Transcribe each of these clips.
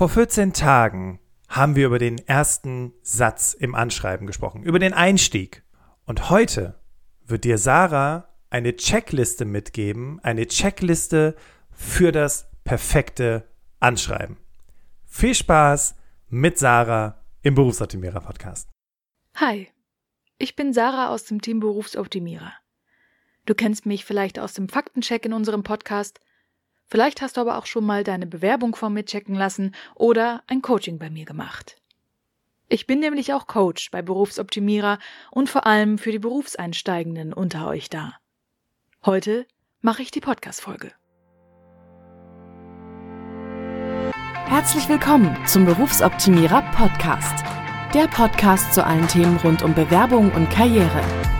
Vor 14 Tagen haben wir über den ersten Satz im Anschreiben gesprochen, über den Einstieg. Und heute wird dir Sarah eine Checkliste mitgeben, eine Checkliste für das perfekte Anschreiben. Viel Spaß mit Sarah im Berufsoptimierer Podcast. Hi, ich bin Sarah aus dem Team Berufsoptimierer. Du kennst mich vielleicht aus dem Faktencheck in unserem Podcast Vielleicht hast du aber auch schon mal deine Bewerbung von mir checken lassen oder ein Coaching bei mir gemacht. Ich bin nämlich auch Coach bei Berufsoptimierer und vor allem für die Berufseinsteigenden unter euch da. Heute mache ich die Podcast-Folge. Herzlich willkommen zum Berufsoptimierer Podcast. Der Podcast zu allen Themen rund um Bewerbung und Karriere.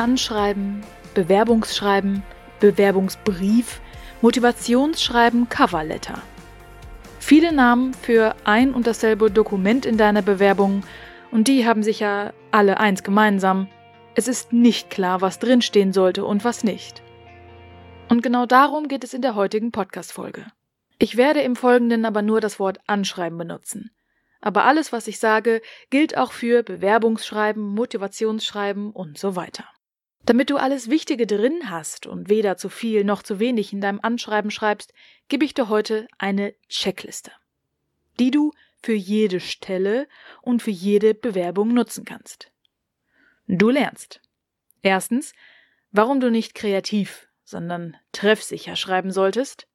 Anschreiben, Bewerbungsschreiben, Bewerbungsbrief, Motivationsschreiben, Coverletter. Viele Namen für ein und dasselbe Dokument in deiner Bewerbung und die haben sicher alle eins gemeinsam. Es ist nicht klar, was drinstehen sollte und was nicht. Und genau darum geht es in der heutigen Podcast-Folge. Ich werde im Folgenden aber nur das Wort Anschreiben benutzen. Aber alles, was ich sage, gilt auch für Bewerbungsschreiben, Motivationsschreiben und so weiter. Damit du alles Wichtige drin hast und weder zu viel noch zu wenig in deinem Anschreiben schreibst, gebe ich dir heute eine Checkliste, die du für jede Stelle und für jede Bewerbung nutzen kannst. Du lernst. Erstens, warum du nicht kreativ, sondern treffsicher schreiben solltest.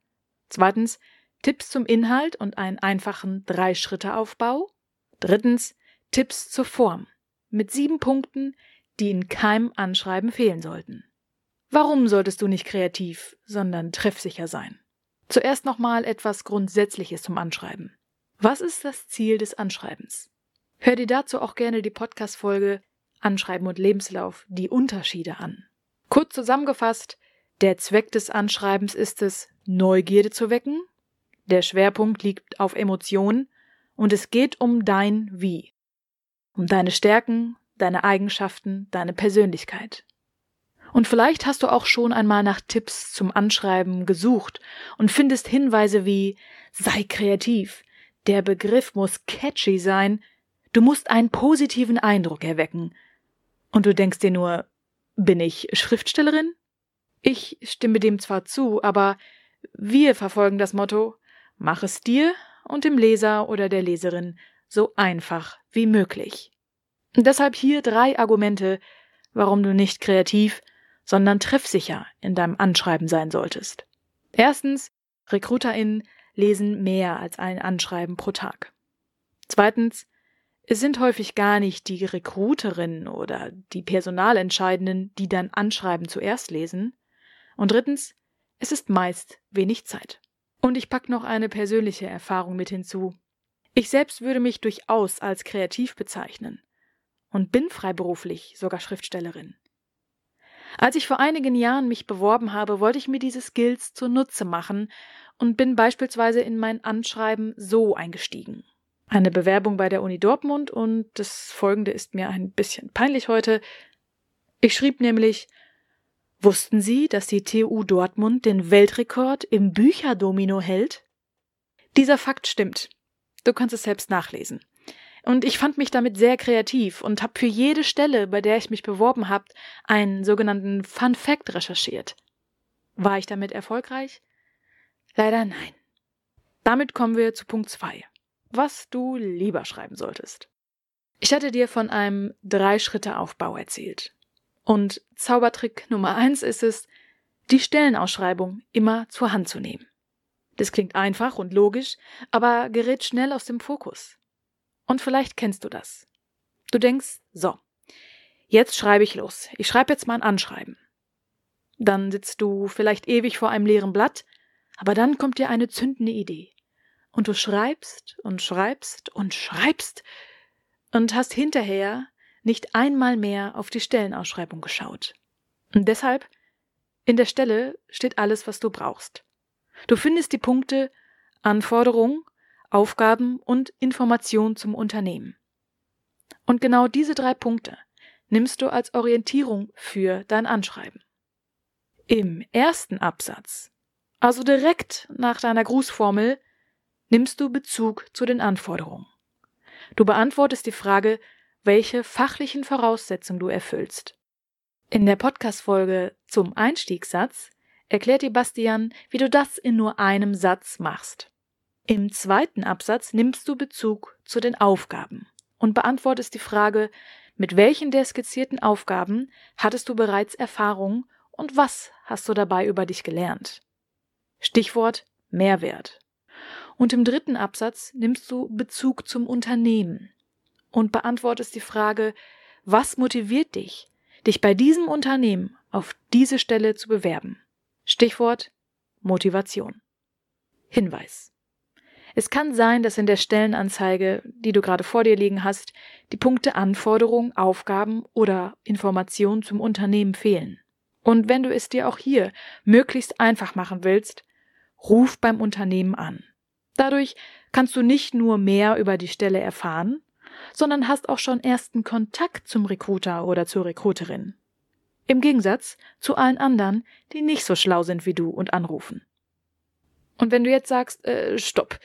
Zweitens, Tipps zum Inhalt und einen einfachen Drei-Schritte-Aufbau. Drittens, Tipps zur Form mit sieben Punkten, die in keinem Anschreiben fehlen sollten. Warum solltest du nicht kreativ, sondern treffsicher sein? Zuerst nochmal etwas Grundsätzliches zum Anschreiben. Was ist das Ziel des Anschreibens? Hör dir dazu auch gerne die Podcast-Folge Anschreiben und Lebenslauf, die Unterschiede an. Kurz zusammengefasst, der Zweck des Anschreibens ist es, Neugierde zu wecken, der Schwerpunkt liegt auf Emotionen und es geht um dein Wie. Um deine Stärken, deine Eigenschaften, deine Persönlichkeit. Und vielleicht hast du auch schon einmal nach Tipps zum Anschreiben gesucht und findest Hinweise wie sei kreativ, der Begriff muss catchy sein, du musst einen positiven Eindruck erwecken. Und du denkst dir nur, bin ich Schriftstellerin? Ich stimme dem zwar zu, aber wir verfolgen das Motto, mach es dir und dem Leser oder der Leserin so einfach wie möglich. Deshalb hier drei Argumente, warum du nicht kreativ, sondern treffsicher in deinem Anschreiben sein solltest. Erstens, RekruterInnen lesen mehr als ein Anschreiben pro Tag. Zweitens, es sind häufig gar nicht die Rekruterinnen oder die Personalentscheidenden, die dein Anschreiben zuerst lesen. Und drittens, es ist meist wenig Zeit. Und ich pack noch eine persönliche Erfahrung mit hinzu. Ich selbst würde mich durchaus als kreativ bezeichnen und bin freiberuflich sogar Schriftstellerin. Als ich vor einigen Jahren mich beworben habe, wollte ich mir diese Skills zunutze machen und bin beispielsweise in mein Anschreiben so eingestiegen. Eine Bewerbung bei der Uni Dortmund und das folgende ist mir ein bisschen peinlich heute. Ich schrieb nämlich, wussten Sie, dass die TU Dortmund den Weltrekord im Bücherdomino hält? Dieser Fakt stimmt. Du kannst es selbst nachlesen. Und ich fand mich damit sehr kreativ und habe für jede Stelle, bei der ich mich beworben habe, einen sogenannten Fun Fact recherchiert. War ich damit erfolgreich? Leider nein. Damit kommen wir zu Punkt 2. Was du lieber schreiben solltest. Ich hatte dir von einem Drei-Schritte-Aufbau erzählt. Und Zaubertrick Nummer 1 ist es, die Stellenausschreibung immer zur Hand zu nehmen. Das klingt einfach und logisch, aber gerät schnell aus dem Fokus. Und vielleicht kennst du das. Du denkst, so, jetzt schreibe ich los. Ich schreibe jetzt mal ein Anschreiben. Dann sitzt du vielleicht ewig vor einem leeren Blatt, aber dann kommt dir eine zündende Idee. und du schreibst und schreibst und schreibst und hast hinterher nicht einmal mehr auf die Stellenausschreibung geschaut. Und deshalb in der Stelle steht alles, was du brauchst. Du findest die Punkte Anforderung, Aufgaben und Information zum Unternehmen. Und genau diese drei Punkte nimmst du als Orientierung für dein Anschreiben. Im ersten Absatz, also direkt nach deiner Grußformel, nimmst du Bezug zu den Anforderungen. Du beantwortest die Frage, welche fachlichen Voraussetzungen du erfüllst. In der Podcast-Folge zum Einstiegssatz erklärt dir Bastian, wie du das in nur einem Satz machst. Im zweiten Absatz nimmst du Bezug zu den Aufgaben und beantwortest die Frage, mit welchen der skizzierten Aufgaben hattest du bereits Erfahrung und was hast du dabei über dich gelernt? Stichwort Mehrwert. Und im dritten Absatz nimmst du Bezug zum Unternehmen und beantwortest die Frage, was motiviert dich, dich bei diesem Unternehmen auf diese Stelle zu bewerben? Stichwort Motivation. Hinweis. Es kann sein, dass in der Stellenanzeige, die du gerade vor dir liegen hast, die Punkte Anforderungen, Aufgaben oder Informationen zum Unternehmen fehlen. Und wenn du es dir auch hier möglichst einfach machen willst, ruf beim Unternehmen an. Dadurch kannst du nicht nur mehr über die Stelle erfahren, sondern hast auch schon ersten Kontakt zum Recruiter oder zur Recruiterin. Im Gegensatz zu allen anderen, die nicht so schlau sind wie du und anrufen. Und wenn du jetzt sagst, äh, stopp,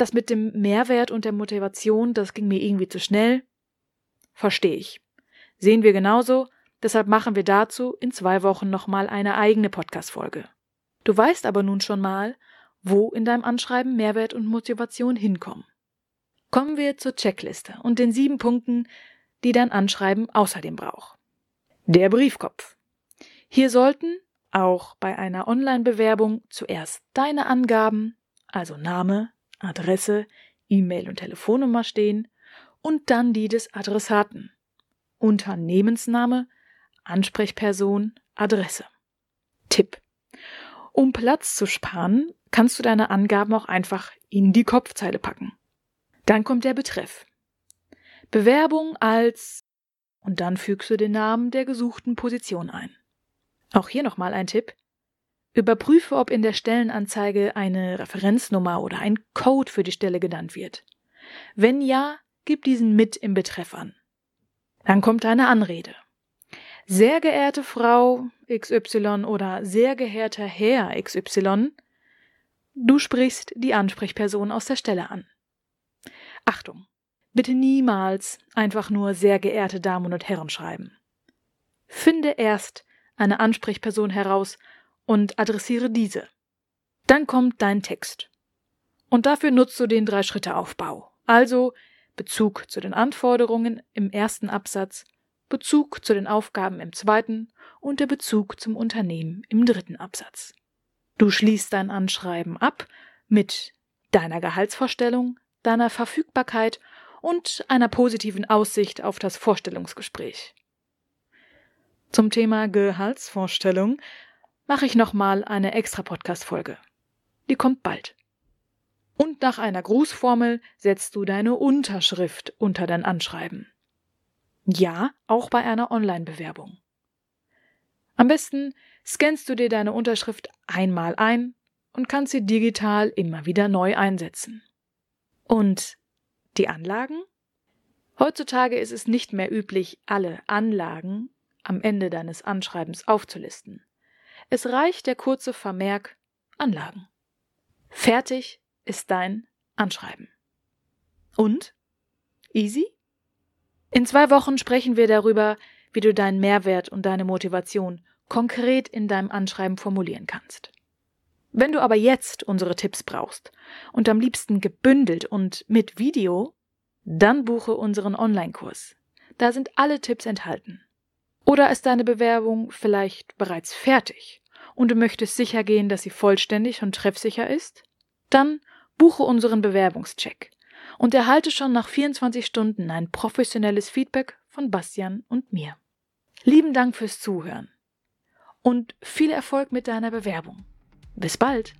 das mit dem Mehrwert und der Motivation, das ging mir irgendwie zu schnell, verstehe ich. Sehen wir genauso, deshalb machen wir dazu in zwei Wochen nochmal eine eigene Podcast-Folge. Du weißt aber nun schon mal, wo in deinem Anschreiben Mehrwert und Motivation hinkommen. Kommen wir zur Checkliste und den sieben Punkten, die dein Anschreiben außerdem braucht. Der Briefkopf. Hier sollten auch bei einer Online-Bewerbung zuerst deine Angaben, also Name, Adresse, E-Mail und Telefonnummer stehen und dann die des Adressaten. Unternehmensname, Ansprechperson, Adresse. Tipp. Um Platz zu sparen, kannst du deine Angaben auch einfach in die Kopfzeile packen. Dann kommt der Betreff. Bewerbung als und dann fügst du den Namen der gesuchten Position ein. Auch hier nochmal ein Tipp. Überprüfe, ob in der Stellenanzeige eine Referenznummer oder ein Code für die Stelle genannt wird. Wenn ja, gib diesen mit im Betreff an. Dann kommt deine Anrede. Sehr geehrte Frau XY oder sehr geehrter Herr XY, du sprichst die Ansprechperson aus der Stelle an. Achtung! Bitte niemals einfach nur sehr geehrte Damen und Herren schreiben. Finde erst eine Ansprechperson heraus und adressiere diese. Dann kommt dein Text. Und dafür nutzt du den Drei-Schritte-Aufbau. Also Bezug zu den Anforderungen im ersten Absatz, Bezug zu den Aufgaben im zweiten und der Bezug zum Unternehmen im dritten Absatz. Du schließt dein Anschreiben ab mit deiner Gehaltsvorstellung, deiner Verfügbarkeit und einer positiven Aussicht auf das Vorstellungsgespräch. Zum Thema Gehaltsvorstellung mache ich nochmal eine extra Podcast-Folge. Die kommt bald. Und nach einer Grußformel setzt du deine Unterschrift unter dein Anschreiben. Ja, auch bei einer Online-Bewerbung. Am besten scannst du dir deine Unterschrift einmal ein und kannst sie digital immer wieder neu einsetzen. Und die Anlagen? Heutzutage ist es nicht mehr üblich, alle Anlagen am Ende deines Anschreibens aufzulisten. Es reicht der kurze Vermerk Anlagen. Fertig ist dein Anschreiben. Und? Easy? In zwei Wochen sprechen wir darüber, wie du deinen Mehrwert und deine Motivation konkret in deinem Anschreiben formulieren kannst. Wenn du aber jetzt unsere Tipps brauchst und am liebsten gebündelt und mit Video, dann buche unseren Online-Kurs. Da sind alle Tipps enthalten. Oder ist deine Bewerbung vielleicht bereits fertig und du möchtest sicher gehen, dass sie vollständig und treffsicher ist? Dann buche unseren Bewerbungscheck und erhalte schon nach 24 Stunden ein professionelles Feedback von Bastian und mir. Lieben Dank fürs Zuhören und viel Erfolg mit deiner Bewerbung. Bis bald!